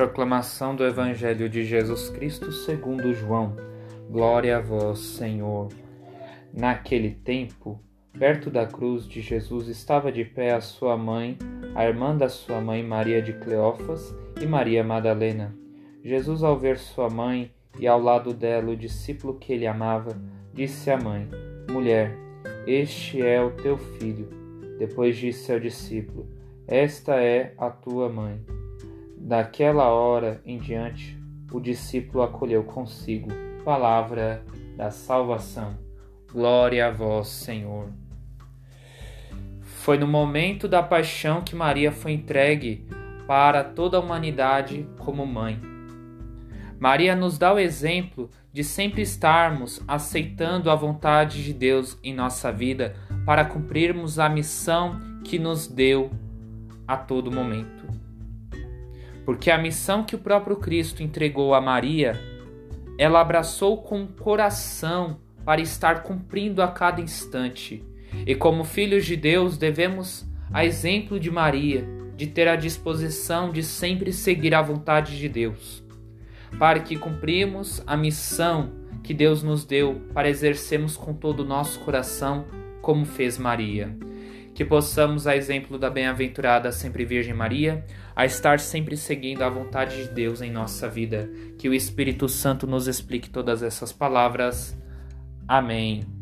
Proclamação do Evangelho de Jesus Cristo segundo João. Glória a vós, Senhor. Naquele tempo, perto da cruz de Jesus estava de pé a sua mãe, a irmã da sua mãe Maria de Cleófas e Maria Madalena. Jesus, ao ver sua mãe e ao lado dela o discípulo que ele amava, disse à mãe: Mulher, este é o teu filho. Depois disse ao discípulo: Esta é a tua mãe. Daquela hora em diante, o discípulo acolheu consigo palavra da salvação. Glória a vós, Senhor. Foi no momento da paixão que Maria foi entregue para toda a humanidade como mãe. Maria nos dá o exemplo de sempre estarmos aceitando a vontade de Deus em nossa vida para cumprirmos a missão que nos deu a todo momento. Porque a missão que o próprio Cristo entregou a Maria, ela abraçou com o coração para estar cumprindo a cada instante. E como filhos de Deus, devemos, a exemplo de Maria, de ter a disposição de sempre seguir a vontade de Deus para que cumprimos a missão que Deus nos deu para exercermos com todo o nosso coração, como fez Maria. Que possamos, a exemplo da bem-aventurada sempre Virgem Maria, a estar sempre seguindo a vontade de Deus em nossa vida. Que o Espírito Santo nos explique todas essas palavras. Amém.